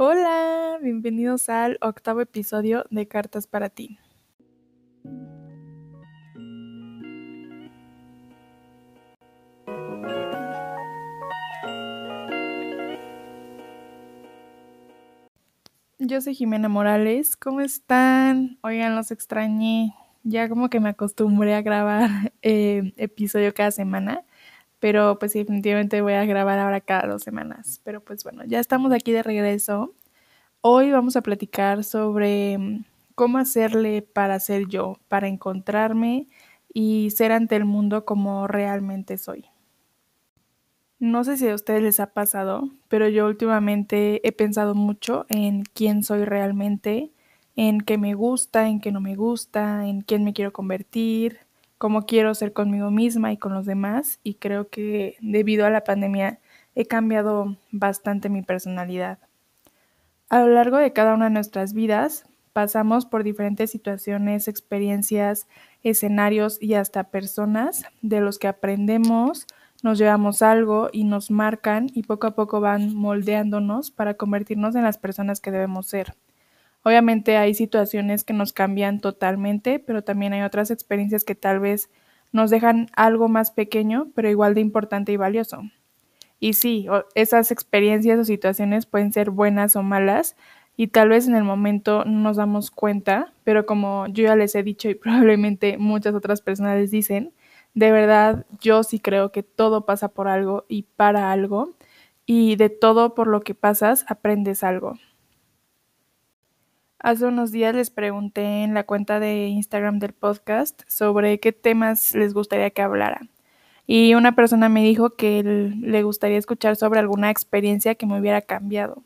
Hola, bienvenidos al octavo episodio de Cartas para ti. Yo soy Jimena Morales, ¿cómo están? Oigan, los extrañé. Ya como que me acostumbré a grabar eh, episodio cada semana pero pues definitivamente voy a grabar ahora cada dos semanas. Pero pues bueno, ya estamos aquí de regreso. Hoy vamos a platicar sobre mm, cómo hacerle para ser yo, para encontrarme y ser ante el mundo como realmente soy. No sé si a ustedes les ha pasado, pero yo últimamente he pensado mucho en quién soy realmente, en qué me gusta, en qué no me gusta, en quién me quiero convertir, cómo quiero ser conmigo misma y con los demás y creo que debido a la pandemia he cambiado bastante mi personalidad. A lo largo de cada una de nuestras vidas pasamos por diferentes situaciones, experiencias, escenarios y hasta personas de los que aprendemos, nos llevamos algo y nos marcan y poco a poco van moldeándonos para convertirnos en las personas que debemos ser. Obviamente hay situaciones que nos cambian totalmente, pero también hay otras experiencias que tal vez nos dejan algo más pequeño, pero igual de importante y valioso. Y sí, esas experiencias o situaciones pueden ser buenas o malas y tal vez en el momento no nos damos cuenta, pero como yo ya les he dicho y probablemente muchas otras personas les dicen, de verdad yo sí creo que todo pasa por algo y para algo y de todo por lo que pasas aprendes algo. Hace unos días les pregunté en la cuenta de Instagram del podcast sobre qué temas les gustaría que hablara. Y una persona me dijo que le gustaría escuchar sobre alguna experiencia que me hubiera cambiado.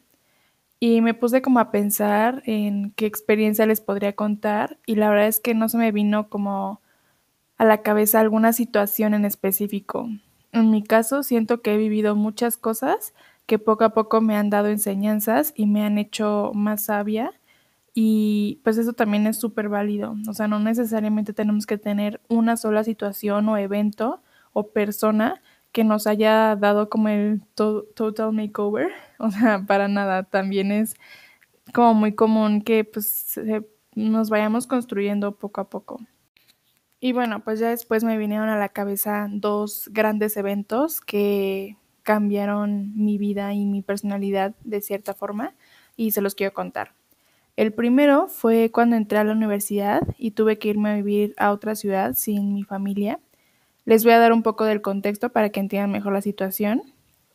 Y me puse como a pensar en qué experiencia les podría contar y la verdad es que no se me vino como a la cabeza alguna situación en específico. En mi caso siento que he vivido muchas cosas que poco a poco me han dado enseñanzas y me han hecho más sabia y pues eso también es súper válido. O sea, no necesariamente tenemos que tener una sola situación o evento o persona que nos haya dado como el total makeover. O sea, para nada. También es como muy común que pues nos vayamos construyendo poco a poco. Y bueno, pues ya después me vinieron a la cabeza dos grandes eventos que cambiaron mi vida y mi personalidad de cierta forma y se los quiero contar. El primero fue cuando entré a la universidad y tuve que irme a vivir a otra ciudad sin mi familia. Les voy a dar un poco del contexto para que entiendan mejor la situación.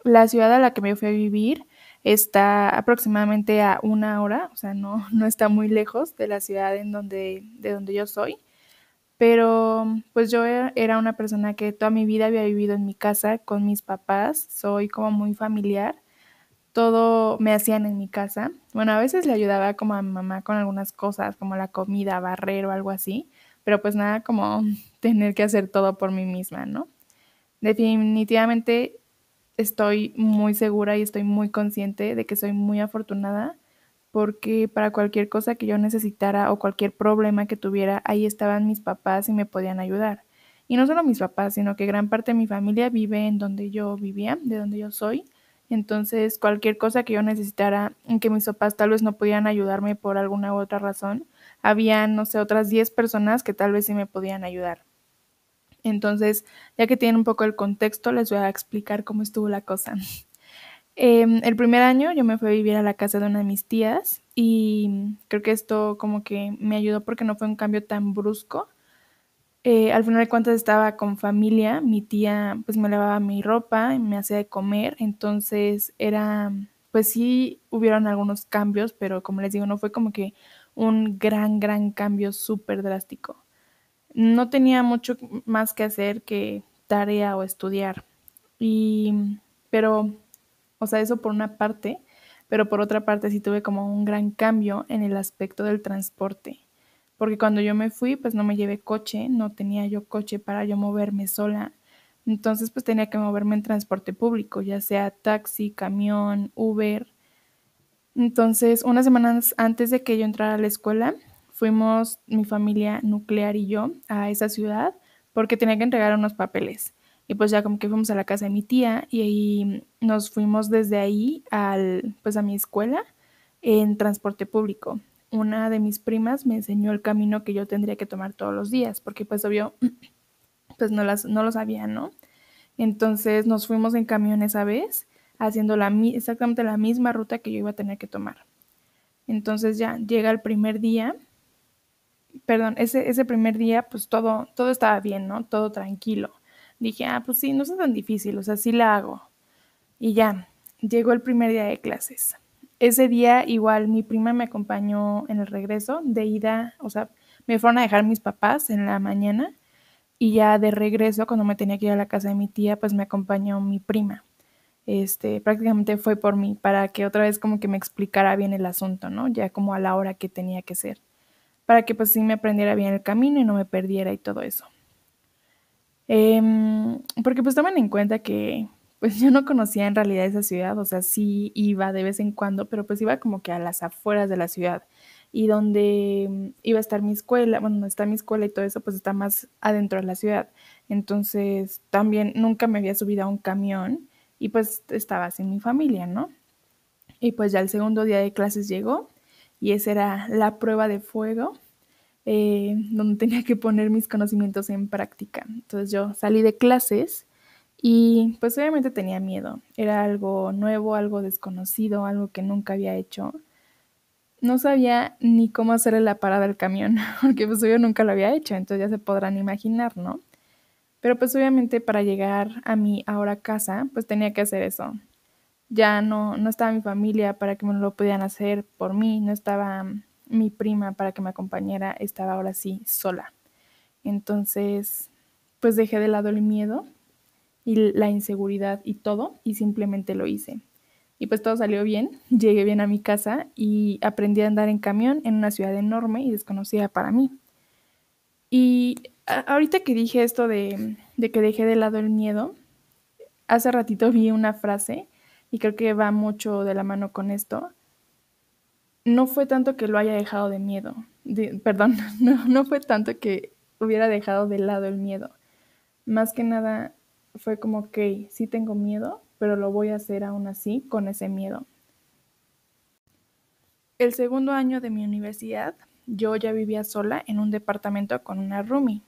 La ciudad a la que me fui a vivir está aproximadamente a una hora, o sea, no, no está muy lejos de la ciudad en donde, de donde yo soy. Pero pues yo era una persona que toda mi vida había vivido en mi casa con mis papás, soy como muy familiar todo me hacían en mi casa. Bueno, a veces le ayudaba como a mi mamá con algunas cosas, como la comida, barrer o algo así, pero pues nada como tener que hacer todo por mí misma, ¿no? Definitivamente estoy muy segura y estoy muy consciente de que soy muy afortunada porque para cualquier cosa que yo necesitara o cualquier problema que tuviera, ahí estaban mis papás y me podían ayudar. Y no solo mis papás, sino que gran parte de mi familia vive en donde yo vivía, de donde yo soy. Entonces, cualquier cosa que yo necesitara, en que mis papás tal vez no podían ayudarme por alguna u otra razón, había, no sé, otras 10 personas que tal vez sí me podían ayudar. Entonces, ya que tienen un poco el contexto, les voy a explicar cómo estuvo la cosa. Em, el primer año yo me fui a vivir a la casa de una de mis tías y creo que esto como que me ayudó porque no fue un cambio tan brusco eh, al final de cuentas estaba con familia, mi tía pues me lavaba mi ropa y me hacía de comer, entonces era, pues sí hubieron algunos cambios, pero como les digo, no fue como que un gran, gran cambio súper drástico. No tenía mucho más que hacer que tarea o estudiar. Y, pero, o sea, eso por una parte, pero por otra parte sí tuve como un gran cambio en el aspecto del transporte porque cuando yo me fui, pues no me llevé coche, no tenía yo coche para yo moverme sola. Entonces, pues tenía que moverme en transporte público, ya sea taxi, camión, Uber. Entonces, unas semanas antes de que yo entrara a la escuela, fuimos mi familia nuclear y yo a esa ciudad porque tenía que entregar unos papeles. Y pues ya como que fuimos a la casa de mi tía y ahí nos fuimos desde ahí al, pues a mi escuela en transporte público. Una de mis primas me enseñó el camino que yo tendría que tomar todos los días, porque pues obvio, pues no, las, no lo sabía, ¿no? Entonces nos fuimos en camión esa vez, haciendo la, exactamente la misma ruta que yo iba a tener que tomar. Entonces ya llega el primer día, perdón, ese, ese primer día pues todo, todo estaba bien, ¿no? Todo tranquilo. Dije, ah, pues sí, no es tan difícil, o sea, sí la hago. Y ya, llegó el primer día de clases. Ese día igual mi prima me acompañó en el regreso de ida, o sea, me fueron a dejar mis papás en la mañana y ya de regreso cuando me tenía que ir a la casa de mi tía, pues me acompañó mi prima. Este, prácticamente fue por mí para que otra vez como que me explicara bien el asunto, ¿no? Ya como a la hora que tenía que ser, para que pues sí me aprendiera bien el camino y no me perdiera y todo eso. Em, porque pues tomen en cuenta que pues yo no conocía en realidad esa ciudad, o sea, sí iba de vez en cuando, pero pues iba como que a las afueras de la ciudad y donde mm, iba a estar mi escuela, bueno, está mi escuela y todo eso, pues está más adentro de la ciudad. Entonces, también nunca me había subido a un camión y pues estaba sin mi familia, ¿no? Y pues ya el segundo día de clases llegó y esa era la prueba de fuego, eh, donde tenía que poner mis conocimientos en práctica. Entonces yo salí de clases y pues obviamente tenía miedo. Era algo nuevo, algo desconocido, algo que nunca había hecho. No sabía ni cómo hacerle la parada al camión, porque pues yo nunca lo había hecho, entonces ya se podrán imaginar, ¿no? Pero pues obviamente para llegar a mi ahora casa, pues tenía que hacer eso. Ya no, no estaba mi familia para que me lo pudieran hacer por mí, no estaba mi prima para que me acompañara, estaba ahora sí sola. Entonces, pues dejé de lado el miedo y la inseguridad y todo y simplemente lo hice. Y pues todo salió bien, llegué bien a mi casa y aprendí a andar en camión en una ciudad enorme y desconocida para mí. Y ahorita que dije esto de, de que dejé de lado el miedo, hace ratito vi una frase y creo que va mucho de la mano con esto. No fue tanto que lo haya dejado de miedo, perdón, no, no fue tanto que hubiera dejado de lado el miedo. Más que nada fue como que sí tengo miedo, pero lo voy a hacer aún así con ese miedo. El segundo año de mi universidad, yo ya vivía sola en un departamento con una roomie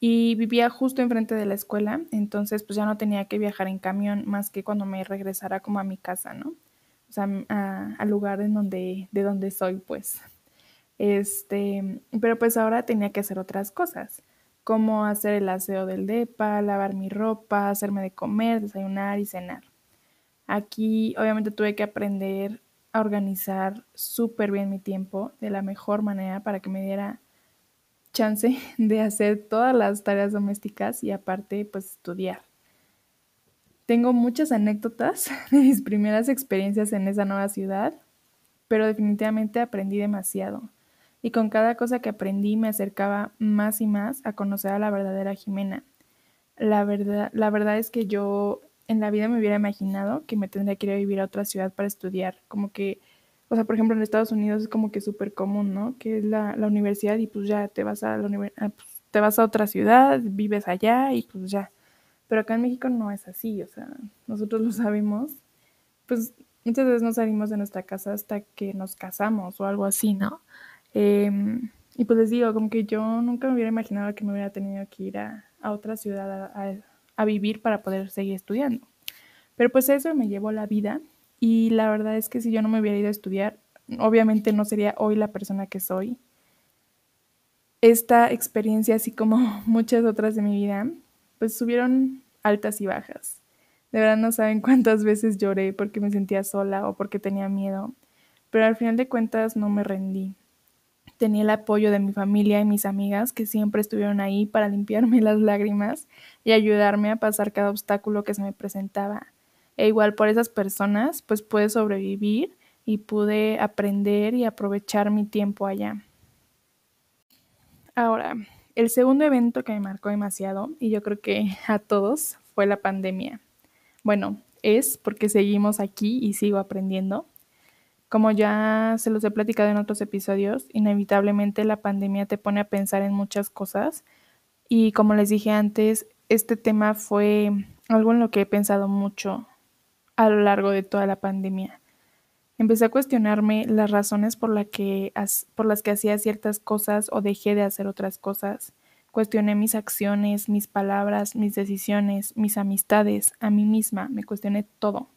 y vivía justo enfrente de la escuela, entonces pues ya no tenía que viajar en camión más que cuando me regresara como a mi casa, ¿no? O sea, al lugar en donde, de donde soy, pues. Este, pero pues ahora tenía que hacer otras cosas como hacer el aseo del DEPA, lavar mi ropa, hacerme de comer, desayunar y cenar. Aquí obviamente tuve que aprender a organizar súper bien mi tiempo de la mejor manera para que me diera chance de hacer todas las tareas domésticas y aparte pues estudiar. Tengo muchas anécdotas de mis primeras experiencias en esa nueva ciudad, pero definitivamente aprendí demasiado y con cada cosa que aprendí me acercaba más y más a conocer a la verdadera Jimena. La verdad, la verdad es que yo en la vida me hubiera imaginado que me tendría que ir a vivir a otra ciudad para estudiar, como que, o sea, por ejemplo en Estados Unidos es como que súper común, ¿no? Que es la, universidad y pues ya te vas a la universidad, pues, te vas a otra ciudad, vives allá y pues ya. Pero acá en México no es así, o sea, nosotros lo sabemos, pues muchas veces no salimos de nuestra casa hasta que nos casamos o algo así, ¿no? Em, y pues les digo, como que yo nunca me hubiera imaginado que me hubiera tenido que ir a, otra ciudad a, vivir para poder seguir estudiando. Pero pues eso me llevó la vida y la verdad es que si yo no me hubiera ido a estudiar, obviamente no sería hoy la persona que soy. Esta experiencia, así como muchas otras de mi vida, pues subieron altas y bajas. De verdad no saben cuántas veces lloré porque me sentía sola o porque tenía miedo, pero al final de cuentas no me rendí tenía el apoyo de mi familia y mis amigas que siempre estuvieron ahí para limpiarme las lágrimas y ayudarme a pasar cada obstáculo que se me presentaba. E igual por esas personas, pues pude sobrevivir y pude aprender y aprovechar mi tiempo allá. Ahora, el segundo evento que me marcó demasiado, y yo creo que a todos, fue la pandemia. Bueno, es porque seguimos aquí y sigo aprendiendo. Como ya se los he platicado en otros episodios, inevitablemente la pandemia te pone a pensar en muchas cosas y como les dije antes, este tema fue algo en lo que he pensado mucho a lo largo de toda la pandemia. Empecé a cuestionarme las razones por, que, por las que hacía ciertas cosas o dejé de hacer otras cosas. Cuestioné mis acciones, mis palabras, mis decisiones, mis amistades, a mí misma, me cuestioné todo.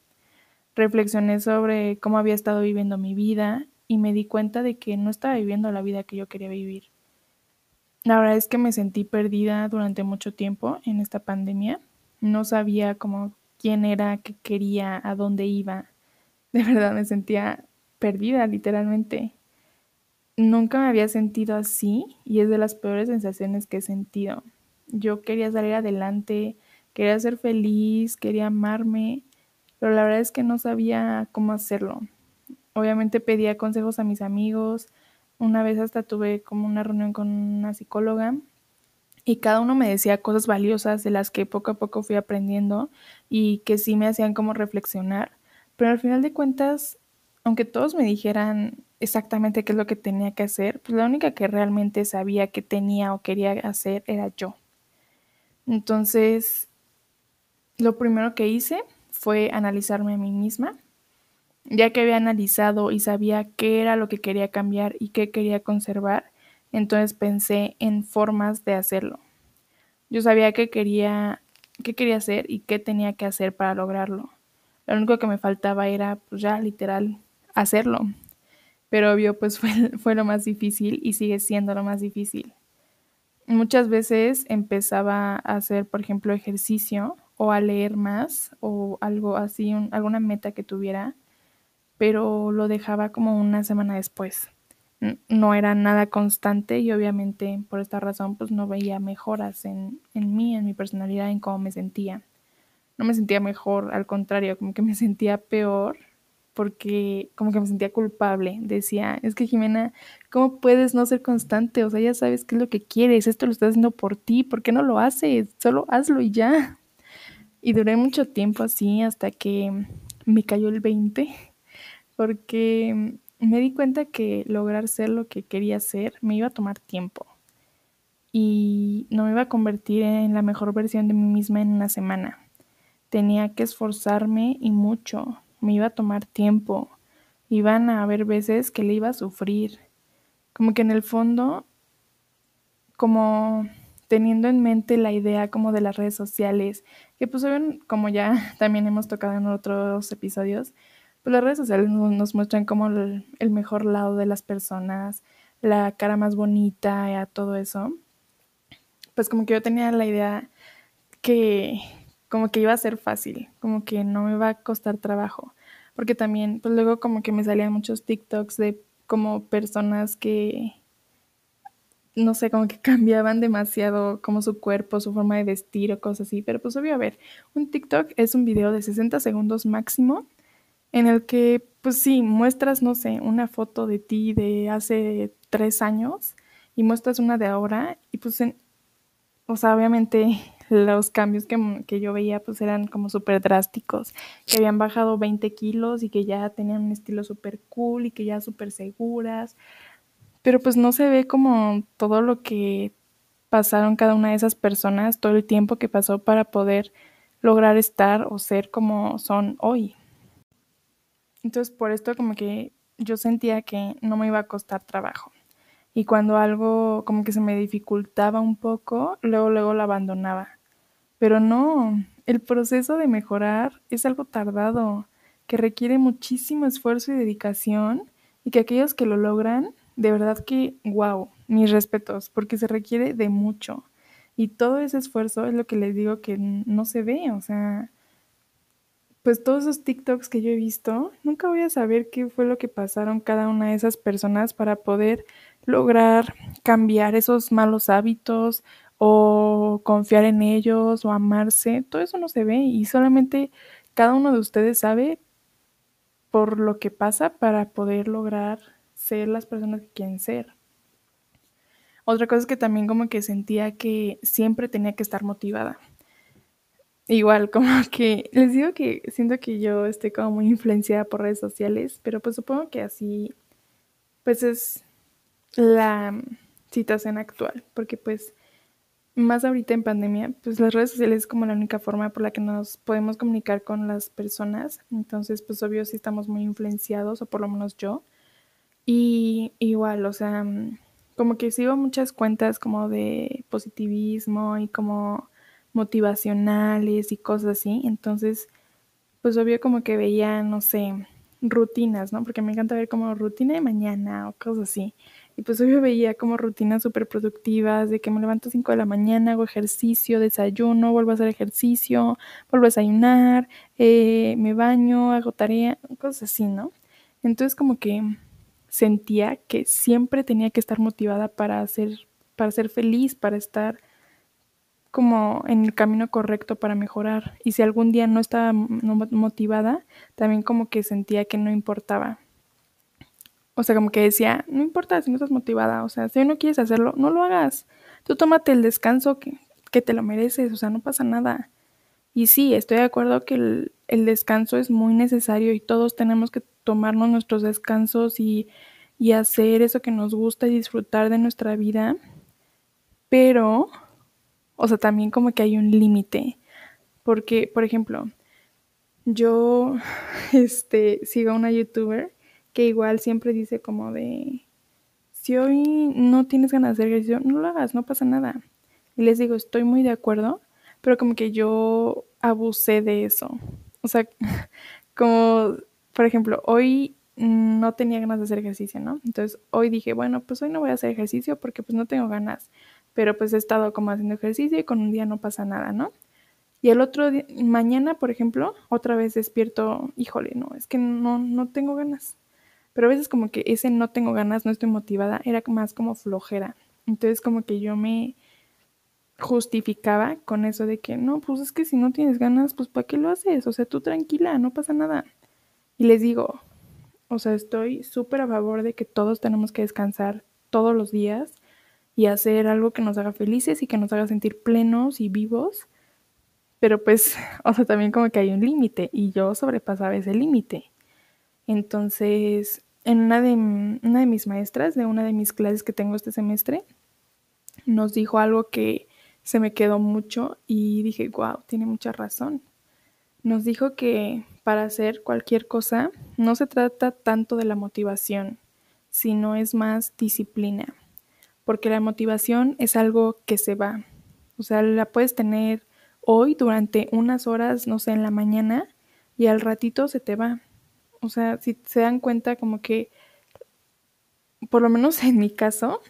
Reflexioné sobre cómo había estado viviendo mi vida y me di cuenta de que no estaba viviendo la vida que yo quería vivir. La verdad es que me sentí perdida durante mucho tiempo en esta pandemia. No sabía cómo quién era, qué quería, a dónde iba. De verdad me sentía perdida, literalmente. Nunca me había sentido así y es de las peores sensaciones que he sentido. Yo quería salir adelante, quería ser feliz, quería amarme, pero la verdad es que no sabía cómo hacerlo. Obviamente pedía consejos a mis amigos, una vez hasta tuve como una reunión con una psicóloga y cada uno me decía cosas valiosas de las que poco a poco fui aprendiendo y que sí me hacían como reflexionar. Pero al final de cuentas, aunque todos me dijeran exactamente qué es lo que tenía que hacer, pues la única que realmente sabía que tenía o quería hacer era yo. Entonces, lo primero que hice fue analizarme a mí misma, ya que había analizado y sabía qué era lo que quería cambiar y qué quería conservar, entonces pensé en formas de hacerlo. Yo sabía qué quería, qué quería hacer y qué tenía que hacer para lograrlo. Lo único que me faltaba era, pues ya, literal, hacerlo. Pero obvio, pues fue, fue lo más difícil y sigue siendo lo más difícil. Muchas veces empezaba a hacer, por ejemplo, ejercicio o a leer más o algo así, alguna meta que tuviera, pero lo dejaba como una semana después no era nada constante y obviamente por esta razón pues no veía mejoras en, en mí, en mi personalidad, en cómo me sentía. No me sentía mejor, al contrario, como que me sentía peor porque como que me sentía culpable. Decía, es que Jimena, ¿cómo puedes no ser constante? O sea, ya sabes qué es lo que quieres, esto lo estás haciendo por ti, ¿por qué no lo haces? Solo hazlo y ya. Y duré mucho tiempo así hasta que me cayó el 20, porque me di cuenta que lograr ser lo que quería ser me iba a tomar tiempo y no me iba a convertir en la mejor versión de mí misma en una semana. Tenía que esforzarme y mucho, me iba a tomar tiempo, iban a haber veces que le iba a sufrir, como que en el fondo, como teniendo en mente la idea como de las redes sociales, que pues como ya también hemos tocado en otros episodios, pues las redes sociales nos, muestran como el, mejor lado de las personas, la cara más bonita, a todo eso. Pues como que yo tenía la idea que como que iba a ser fácil, como que no me iba a costar trabajo, porque también pues luego como que me salían muchos TikToks de como personas que no sé, como que cambiaban demasiado como su cuerpo, su forma de vestir o cosas así, pero pues obvio, a ver, un TikTok es un video de 60 segundos máximo en el que, pues sí, muestras, no sé, una foto de ti de hace tres años y muestras una de ahora y pues, o sea, obviamente los cambios que, que yo veía pues eran como súper drásticos, que habían bajado 20 kilos y que ya tenían un estilo súper cool y que ya súper seguras, pero pues no se ve como todo lo que pasaron cada una de esas personas, todo el tiempo que pasó para poder lograr estar o ser como son hoy. Entonces por esto como que yo sentía que no me iba a costar trabajo. Y cuando algo como que se me dificultaba un poco, luego luego lo abandonaba. Pero no, el proceso de mejorar es algo tardado, que requiere muchísimo esfuerzo y dedicación y que aquellos que lo logran, de verdad que, wow, mis respetos, porque se requiere de mucho. Y todo ese esfuerzo es lo que les digo que no se ve, o sea, pues todos esos TikToks que yo he visto, nunca voy a saber qué fue lo que pasaron cada una de esas personas para poder lograr cambiar esos malos hábitos o confiar en ellos o amarse. Todo eso no se ve y solamente cada uno de ustedes sabe por lo que pasa para poder lograr ser las personas que quieren ser. Otra cosa es que también como que sentía que siempre tenía que estar motivada. Igual, como que les digo que siento que yo estoy como muy influenciada por redes sociales, pero pues supongo que así, pues es la situación actual, porque pues más ahorita en pandemia, pues las redes sociales es como la única forma por la que nos podemos comunicar con las personas. Entonces, pues obvio sí estamos muy influenciados, o por lo menos yo. Y igual, o sea, mm, como que sigo muchas cuentas como de positivismo y como motivacionales y cosas así. Entonces, pues obvio como que veía, no sé, rutinas, ¿no? Porque me encanta ver como rutina de mañana o cosas así. Y pues obvio veía como rutinas súper productivas, de que me levanto a 5 de la mañana, hago ejercicio, desayuno, vuelvo a hacer ejercicio, vuelvo a desayunar, eh, me baño, hago tarea, cosas así, ¿no? Entonces como que sentía que siempre tenía que estar motivada para ser, para ser feliz, para estar como en el camino correcto para mejorar. Y si algún día no estaba motivada, también como que sentía que no importaba. O sea, como que decía, no importa si no estás motivada, o sea, si no quieres hacerlo, no lo hagas. Tú tómate el descanso que, que te lo mereces, o sea, no pasa nada. Y sí, estoy de acuerdo que el, el descanso es muy necesario y todos tenemos que tomarnos nuestros descansos y, y hacer eso que nos gusta y disfrutar de nuestra vida. Pero, o sea, también como que hay un límite. Porque, por ejemplo, yo este, sigo a una youtuber que igual siempre dice como de, si hoy no tienes ganas de hacer ejercicio, no lo hagas, no pasa nada. Y les digo, estoy muy de acuerdo, pero como que yo abusé de eso. O sea, como, por ejemplo, hoy no tenía ganas de hacer ejercicio, ¿no? Entonces hoy dije, bueno, pues hoy no voy a hacer ejercicio porque pues no tengo ganas, pero pues he estado como haciendo ejercicio y con un día no pasa nada, ¿no? Y el otro día, mañana, por ejemplo, otra vez despierto, híjole, no, es que no, no tengo ganas. Pero a veces como que ese no tengo ganas, no estoy motivada, era más como flojera. Entonces como que yo me justificaba con eso de que no, pues es que si no tienes ganas, pues ¿para qué lo haces? O sea, tú tranquila, no pasa nada. Y les digo, o sea, estoy súper a favor de que todos tenemos que descansar todos los días y hacer algo que nos haga felices y que nos haga sentir plenos y vivos. Pero pues, o sea, también como que hay un límite y yo sobrepasaba ese límite. Entonces, en una de, una de mis maestras, de una de mis clases que tengo este semestre, nos dijo algo que se me quedó mucho y dije, wow, tiene mucha razón. Nos dijo que para hacer cualquier cosa no se trata tanto de la motivación, sino es más disciplina, porque la motivación es algo que se va. O sea, la puedes tener hoy durante unas horas, no sé, en la mañana y al ratito se te va. O sea, si se dan cuenta como que, por lo menos en mi caso,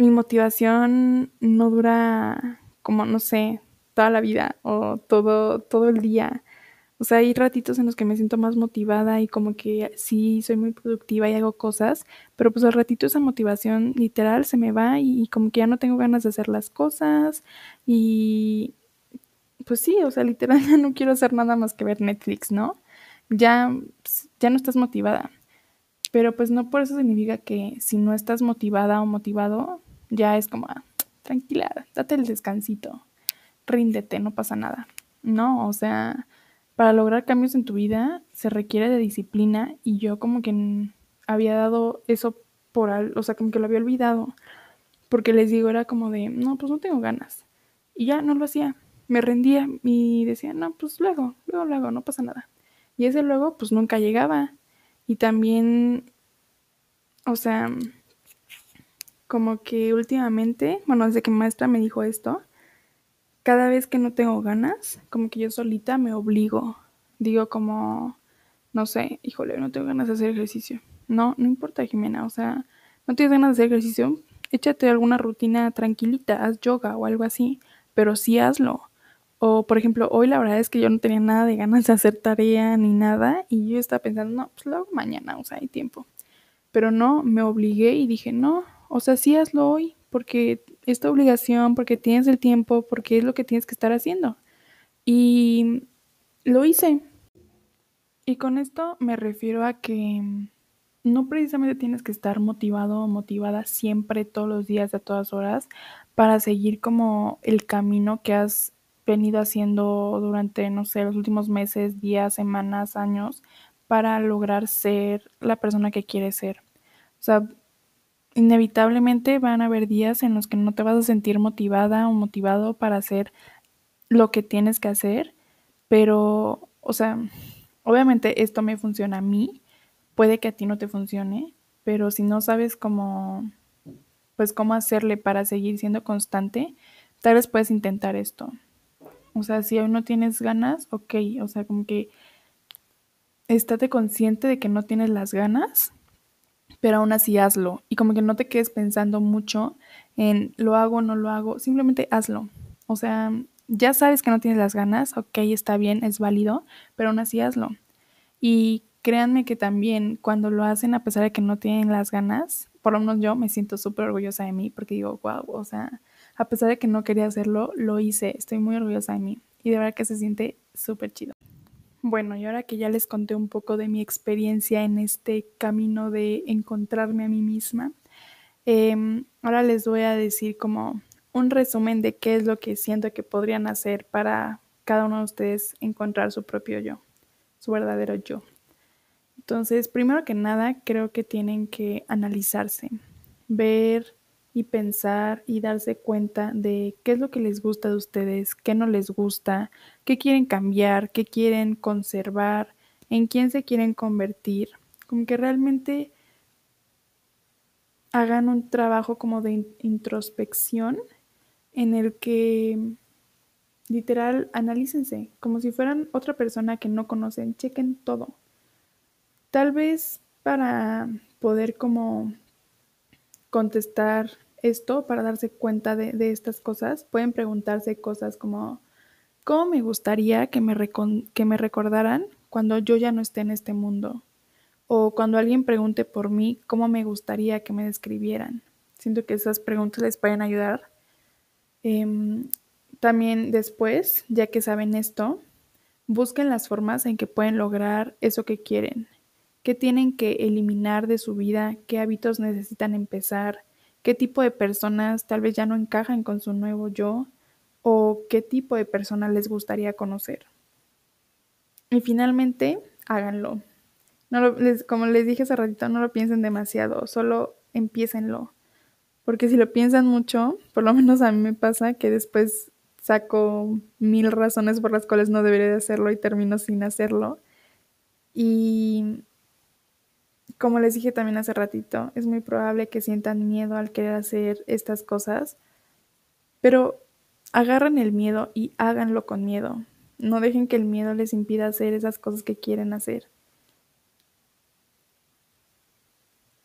mi motivación no dura como, no sé, toda la vida o todo, todo el día. O sea, hay ratitos en los que me siento más motivada y como que sí, soy muy productiva y hago cosas, pero pues al ratito esa motivación literal se me va y, como que ya no tengo ganas de hacer las cosas y pues sí, o sea, literal ya no quiero hacer nada más que ver Netflix, ¿no? Ya, ya no estás motivada. Pero pues no por eso significa que si no estás motivada o motivado, ya es como, ah, tranquila, date el descansito, ríndete, no pasa nada. No, o sea, para lograr cambios en tu vida se requiere de disciplina y yo como que había dado eso por al, o sea, como que lo había olvidado. Porque les digo, era como de, no, pues no tengo ganas. Y ya no lo hacía. Me rendía y decía, no, pues luego, luego, luego, no pasa nada. Y ese luego, pues nunca llegaba. Y también, o sea, como que últimamente, bueno, desde que mi maestra me dijo esto, cada vez que no tengo ganas, como que yo solita me obligo. Digo como, no sé, híjole, no tengo ganas de hacer ejercicio. No, no importa, Jimena, o sea, no tienes ganas de hacer ejercicio, échate alguna rutina tranquilita, haz yoga o algo así, pero sí hazlo. O, por ejemplo, hoy la verdad es que yo no tenía nada de ganas de hacer tarea ni nada y yo estaba pensando, no, pues lo hago mañana, o sea, hay tiempo. Pero no, me obligué y dije, no, o sea, sí hazlo hoy porque es tu obligación, porque tienes el tiempo, porque es lo que tienes que estar haciendo. Y lo hice. Y con esto me refiero a que no precisamente tienes que estar motivado o motivada siempre, todos los días, a todas horas, para seguir como el camino que has venido haciendo durante, no sé, los últimos meses, días, semanas, años, para lograr ser la persona que quieres ser. O sea, inevitablemente van a haber días en los que no te vas a sentir motivada o motivado para hacer lo que tienes que hacer, pero, o sea, obviamente esto me funciona a mí, puede que a ti no te funcione, pero si no sabes cómo, pues cómo hacerle para seguir siendo constante, tal vez puedes intentar esto. O sea, si aún no tienes ganas, ok, o sea, como que estate consciente de que no tienes las ganas, pero aún así hazlo. Y como que no te quedes pensando mucho en lo hago no lo hago, simplemente hazlo. O sea, ya sabes que no tienes las ganas, ok, está bien, es válido, pero aún así hazlo. Y créanme que también cuando lo hacen a pesar de que no tienen las ganas, por lo menos yo me siento súper orgullosa de mí porque digo, wow, o sea, a pesar de que no quería hacerlo, lo hice, estoy muy orgullosa de mí y de verdad que se siente súper chido. Bueno, y ahora que ya les conté un poco de mi experiencia en este camino de encontrarme a mí misma, em, ahora les voy a decir como un resumen de qué es lo que siento que podrían hacer para cada uno de ustedes encontrar su propio yo, su verdadero yo. Entonces, primero que nada, creo que tienen que analizarse, ver y pensar y darse cuenta de qué es lo que les gusta de ustedes, qué no les gusta, qué quieren cambiar, qué quieren conservar, en quién se quieren convertir, como que realmente hagan un trabajo como de introspección en el que literal analícense como si fueran otra persona que no conocen, chequen todo. Tal vez para poder como contestar esto, para darse cuenta de, estas cosas, pueden preguntarse cosas como, ¿cómo me gustaría que me, que me recordaran cuando yo ya no esté en este mundo? O cuando alguien pregunte por mí, ¿cómo me gustaría que me describieran? Siento que esas preguntas les pueden ayudar. Em, también después, ya que saben esto, busquen las formas en que pueden lograr eso que quieren qué tienen que eliminar de su vida, qué hábitos necesitan empezar, qué tipo de personas tal vez ya no encajan con su nuevo yo o qué tipo de personas les gustaría conocer. Y finalmente, háganlo. Como les dije hace ratito, no lo piensen demasiado, solo empiecenlo. Porque si lo piensan mucho, por lo menos a mí me pasa que después saco mil razones por las cuales no debería de hacerlo y termino sin hacerlo. Y como les dije también hace ratito, es muy probable que sientan miedo al querer hacer estas cosas, pero agarren el miedo y háganlo con miedo. No dejen que el miedo les impida hacer esas cosas que quieren hacer.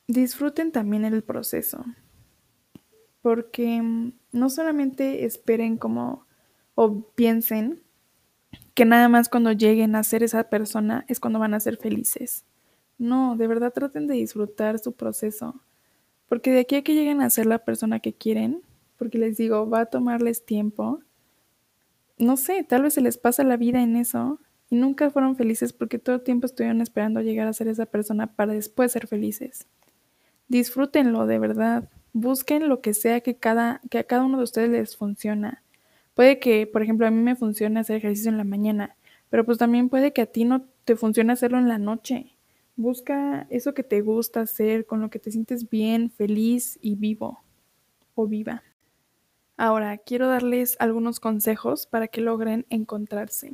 Disfruten también el proceso, porque no solamente esperen como o piensen que nada más cuando lleguen a ser esa persona es cuando van a ser felices. No, de verdad traten de disfrutar su proceso, porque de aquí a que lleguen a ser la persona que quieren, porque les digo, va a tomarles tiempo, no sé, tal vez se les pasa la vida en eso y nunca fueron felices porque todo el tiempo estuvieron esperando llegar a ser esa persona para después ser felices. Disfrútenlo de verdad, busquen lo que sea que, cada, que a cada uno de ustedes les funciona. Puede que, por ejemplo, a mí me funcione hacer ejercicio en la mañana, pero pues también puede que a ti no te funcione hacerlo en la noche. Busca eso que te gusta hacer, con lo que te sientes bien, feliz y vivo o viva. Ahora, quiero darles algunos consejos para que logren encontrarse.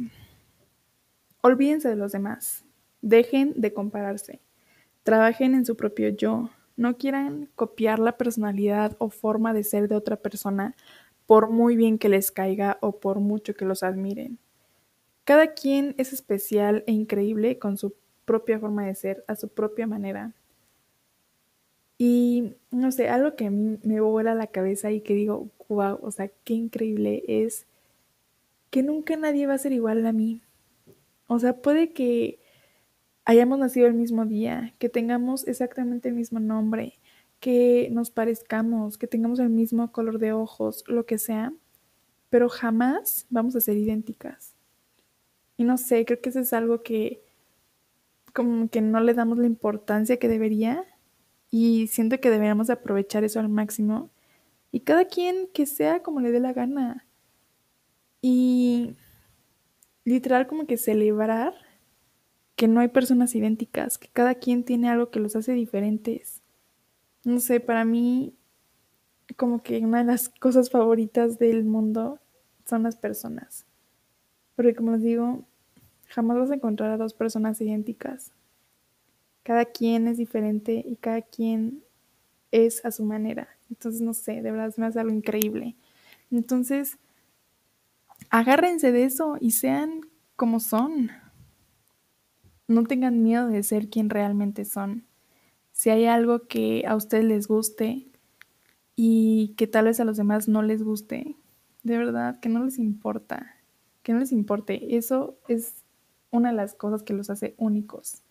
Olvídense de los demás. Dejen de compararse. Trabajen en su propio yo. No quieran copiar la personalidad o forma de ser de otra persona por muy bien que les caiga o por mucho que los admiren. Cada quien es especial e increíble con su propia forma de ser, a su propia manera. Y no sé, algo que me vuela la cabeza y que digo, wow, o sea, qué increíble es que nunca nadie va a ser igual a mí. O sea, puede que hayamos nacido el mismo día, que tengamos exactamente el mismo nombre, que nos parezcamos, que tengamos el mismo color de ojos, lo que sea, pero jamás vamos a ser idénticas. Y no sé, creo que eso es algo que como que no le damos la importancia que debería y siento que deberíamos aprovechar eso al máximo y cada quien que sea como le dé la gana y literal como que celebrar que no hay personas idénticas, que cada quien tiene algo que los hace diferentes No sé, para mí como que una de las cosas favoritas del mundo son las personas. Porque como les digo, jamás vas a encontrar a dos personas idénticas. Cada quien es diferente y cada quien es a su manera. Entonces, no sé, de verdad me hace algo increíble. Entonces, agárrense de eso y sean como son. No tengan miedo de ser quien realmente son. Si hay algo que a ustedes les guste y que tal vez a los demás no les guste, de verdad, que no les importa. Que no les importe. Eso es una de las cosas que los hace únicos.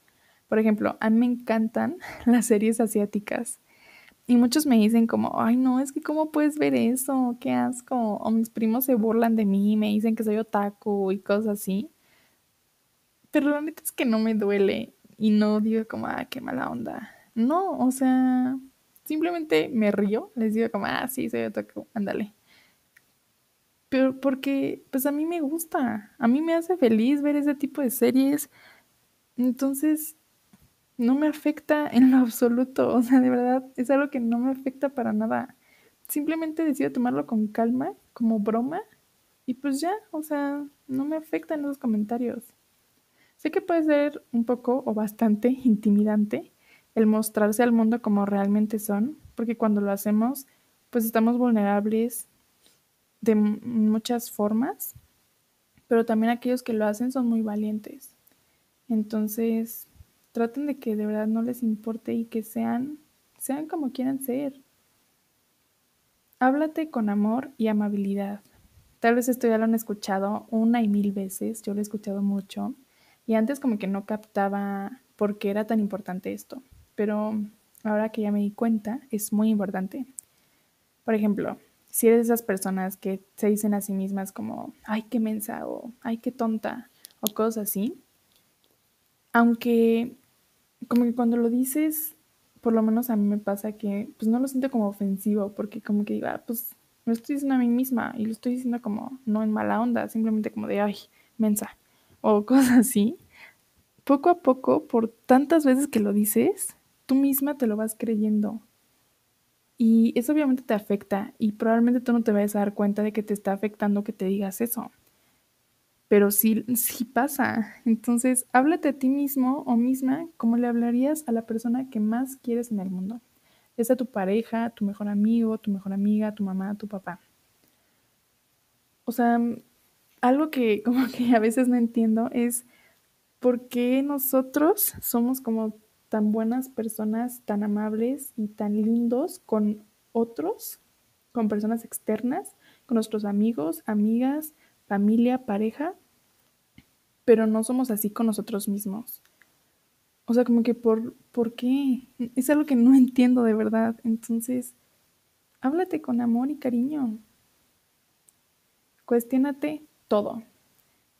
Por ejemplo, a mí me encantan las series asiáticas. Y muchos me dicen como, ay no, es que cómo puedes ver eso, qué asco. O mis primos se burlan de mí, me dicen que soy otaku y cosas así. Pero la neta es que no me duele y no digo como, ah, qué mala onda. No, o sea, simplemente me río, les digo como, ah, sí, soy otaku, ándale. Pero porque, pues a mí me gusta, a mí me hace feliz ver ese tipo de series. Entonces, no me afecta en lo absoluto, o sea, de verdad, es algo que no me afecta para nada. Simplemente decido tomarlo con calma, como broma, y pues ya, o sea, no me afecta en esos comentarios. Sé que puede ser un poco o bastante intimidante el mostrarse al mundo como realmente son, porque cuando lo hacemos, pues estamos vulnerables de muchas formas, pero también aquellos que lo hacen son muy valientes. Entonces, traten de que de verdad no les importe y que sean, sean como quieran ser. Háblate con amor y amabilidad. Tal vez esto ya lo han escuchado una y mil veces, yo lo he escuchado mucho, y antes como que no captaba por qué era tan importante esto, pero ahora que ya me di cuenta, es muy importante. Por ejemplo, si eres de esas personas que se dicen a sí mismas como, ay, qué mensa o ay, qué tonta o cosas así, aunque como que cuando lo dices, por lo menos a mí me pasa que pues no lo siento como ofensivo, porque como que digo, ah, pues lo estoy diciendo a mí misma y lo estoy diciendo como no en mala onda, simplemente como de, ay, mensa o cosas así. Poco a poco, por tantas veces que lo dices, tú misma te lo vas creyendo. Y eso obviamente te afecta y probablemente tú no te vayas a dar cuenta de que te está afectando que te digas eso pero sí, sí pasa. Entonces, háblate a ti mismo o misma como le hablarías a la persona que más quieres en el mundo. Es a tu pareja, tu mejor amigo, tu mejor amiga, tu mamá, tu papá. O sea, algo que como que a veces no entiendo es por qué nosotros somos como tan buenas personas, tan amables y tan lindos con otros, con personas externas, con nuestros amigos, amigas, familia, pareja, pero no somos así con nosotros mismos. O sea, como que por, ¿por qué? Es algo que no entiendo de verdad. Entonces, háblate con amor y cariño. Cuestiónate todo.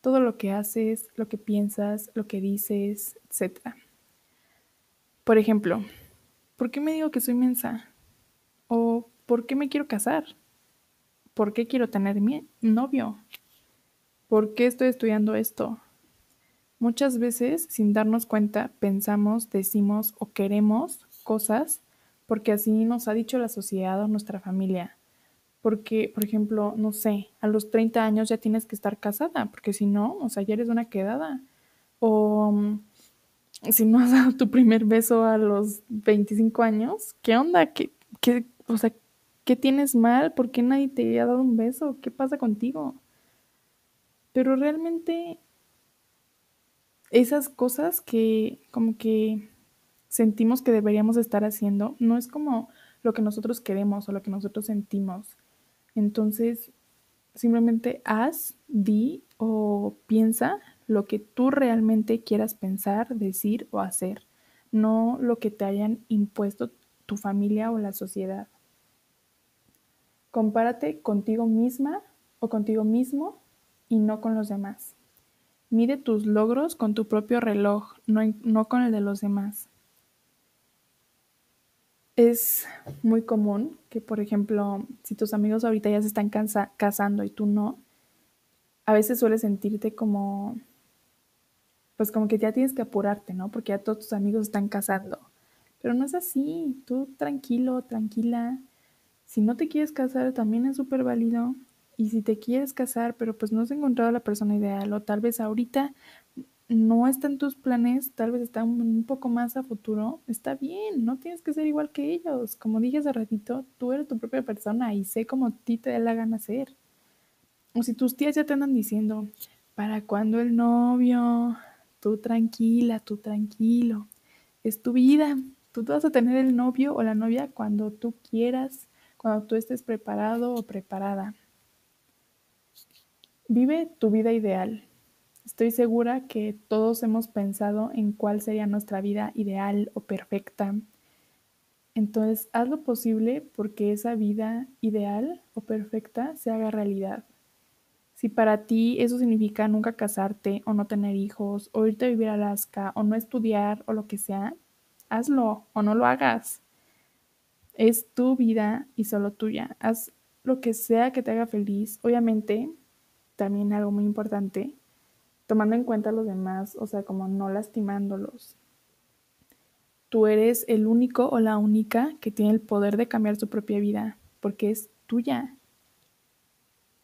Todo lo que haces, lo que piensas, lo que dices, etc. Por ejemplo, ¿por qué me digo que soy mensa? ¿O por qué me quiero casar? ¿Por qué quiero tener mi novio? ¿Por qué estoy estudiando esto? Muchas veces, sin darnos cuenta, pensamos, decimos o queremos cosas porque así nos ha dicho la sociedad o nuestra familia. Porque, por ejemplo, no sé, a los 30 años ya tienes que estar casada, porque si no, o sea, ya eres una quedada. O mm, si no has dado tu primer beso a los 25 años, ¿qué onda? ¿Qué, qué, o sea, ¿qué tienes mal? ¿Por qué nadie te ha dado un beso? ¿Qué pasa contigo? Pero realmente esas cosas que como que sentimos que deberíamos estar haciendo, no es como lo que nosotros queremos o lo que nosotros sentimos. Entonces, simplemente haz, di o piensa lo que tú realmente quieras pensar, decir o hacer, no lo que te hayan impuesto tu familia o la sociedad. Compárate contigo misma o contigo mismo y no con los demás. Mide tus logros con tu propio reloj, no, con el de los demás. Es muy común que, por ejemplo, si tus amigos ahorita ya se están casando y tú no, a veces sueles sentirte como, pues como que ya tienes que apurarte, ¿no? Porque ya todos tus amigos están casando. Pero no es así, tú tranquilo, tranquila. Si no te quieres casar, también es súper válido. Y si te quieres casar, pero pues no has encontrado la persona ideal, o tal vez ahorita no está en tus planes, tal vez está un, poco más a futuro, está bien, no tienes que ser igual que ellos. Como dije hace ratito, tú eres tu propia persona y sé cómo a ti te da la gana ser. O si tus tías ya te andan diciendo, ¿para cuándo el novio? Tú tranquila, tú tranquilo. Es tu vida. Tú vas a tener el novio o la novia cuando tú quieras, cuando tú estés preparado o preparada. Vive tu vida ideal. Estoy segura que todos hemos pensado en cuál sería nuestra vida ideal o perfecta. Entonces, haz lo posible porque esa vida ideal o perfecta se haga realidad. Si para ti eso significa nunca casarte o no tener hijos o irte a vivir a Alaska o no estudiar o lo que sea, hazlo o no lo hagas. Es tu vida y solo tuya. Haz lo que sea que te haga feliz. Obviamente, también algo muy importante, tomando en cuenta a los demás, o sea, como no lastimándolos. Tú eres el único o la única que tiene el poder de cambiar su propia vida, porque es tuya.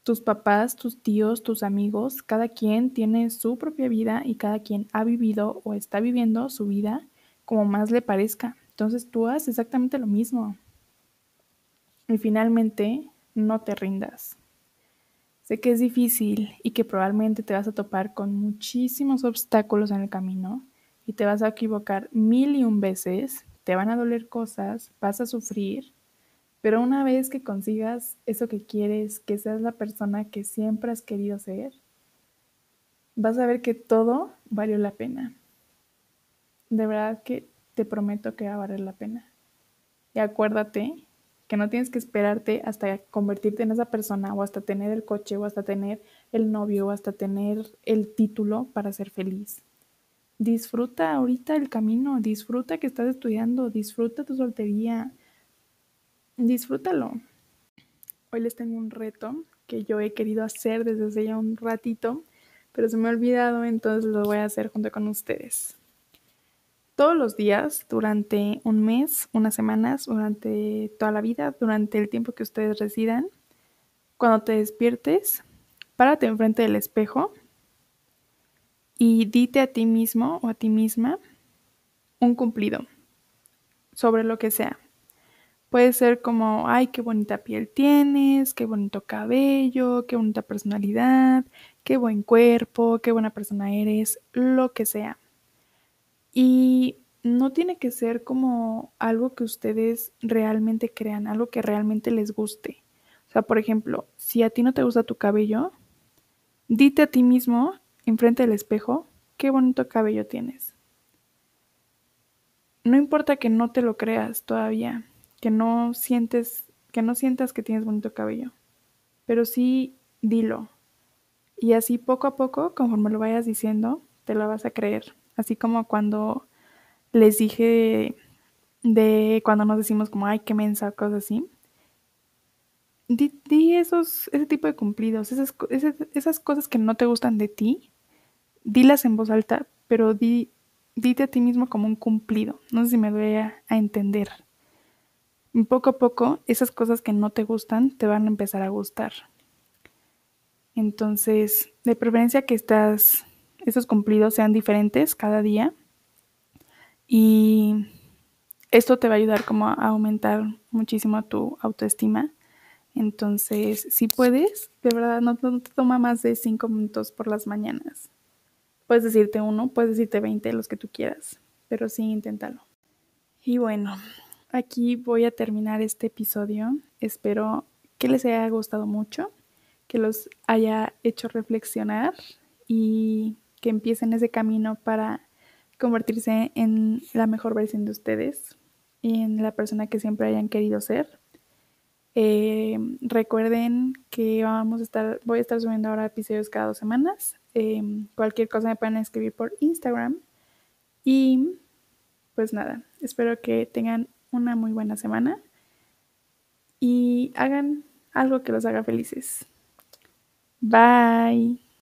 Tus papás, tus tíos, tus amigos, cada quien tiene su propia vida y cada quien ha vivido o está viviendo su vida como más le parezca. Entonces tú haces exactamente lo mismo. Y finalmente, no te rindas. Sé que es difícil y que probablemente te vas a topar con muchísimos obstáculos en el camino y te vas a equivocar mil y un veces, te van a doler cosas, vas a sufrir, pero una vez que consigas eso que quieres, que seas la persona que siempre has querido ser, vas a ver que todo valió la pena. De verdad que te prometo que va a valer la pena. Y acuérdate que no tienes que esperarte hasta convertirte en esa persona o hasta tener el coche o hasta tener el novio o hasta tener el título para ser feliz. Disfruta ahorita el camino, disfruta que estás estudiando, disfruta tu soltería, disfrútalo. Hoy les tengo un reto que yo he querido hacer desde hace ya un ratito, pero se me ha olvidado, entonces lo voy a hacer junto con ustedes todos los días durante un mes, unas semanas, durante toda la vida, durante el tiempo que ustedes residan. Cuando te despiertes, párate enfrente del espejo y dite a ti mismo o a ti misma un cumplido sobre lo que sea. Puede ser como, ay, qué bonita piel tienes, qué bonito cabello, qué bonita personalidad, qué buen cuerpo, qué buena persona eres, lo que sea. Y no tiene que ser como algo que ustedes realmente crean, algo que realmente les guste. O sea, por ejemplo, si a ti no te gusta tu cabello, dite a ti mismo, enfrente del espejo, qué bonito cabello tienes. No importa que no te lo creas todavía, que no sientes, que no sientas que tienes bonito cabello, pero sí dilo. Y así poco a poco, conforme lo vayas diciendo, te lo vas a creer. Así como cuando les dije de, cuando nos decimos como, ay, qué mensa, cosas así. Di, esos, ese tipo de cumplidos, esas, esas, cosas que no te gustan de ti, dilas en voz alta, pero di, dite a ti mismo como un cumplido. No sé si me voy a, a entender. Poco a poco, esas cosas que no te gustan te van a empezar a gustar. Entonces, de preferencia que estás esos cumplidos sean diferentes cada día. Y esto te va a ayudar como a aumentar muchísimo tu autoestima. Entonces, si puedes, de verdad no, te toma más de 5 minutos por las mañanas. Puedes decirte uno, puedes decirte 20, los que tú quieras, pero sí, inténtalo. Y bueno, aquí voy a terminar este episodio. Espero que les haya gustado mucho, que los haya hecho reflexionar y que empiecen ese camino para convertirse en la mejor versión de ustedes y en la persona que siempre hayan querido ser. Eh, recuerden que vamos a estar, voy a estar subiendo ahora episodios cada dos semanas. Eh, cualquier cosa me pueden escribir por Instagram. Y pues nada, espero que tengan una muy buena semana y hagan algo que los haga felices. Bye.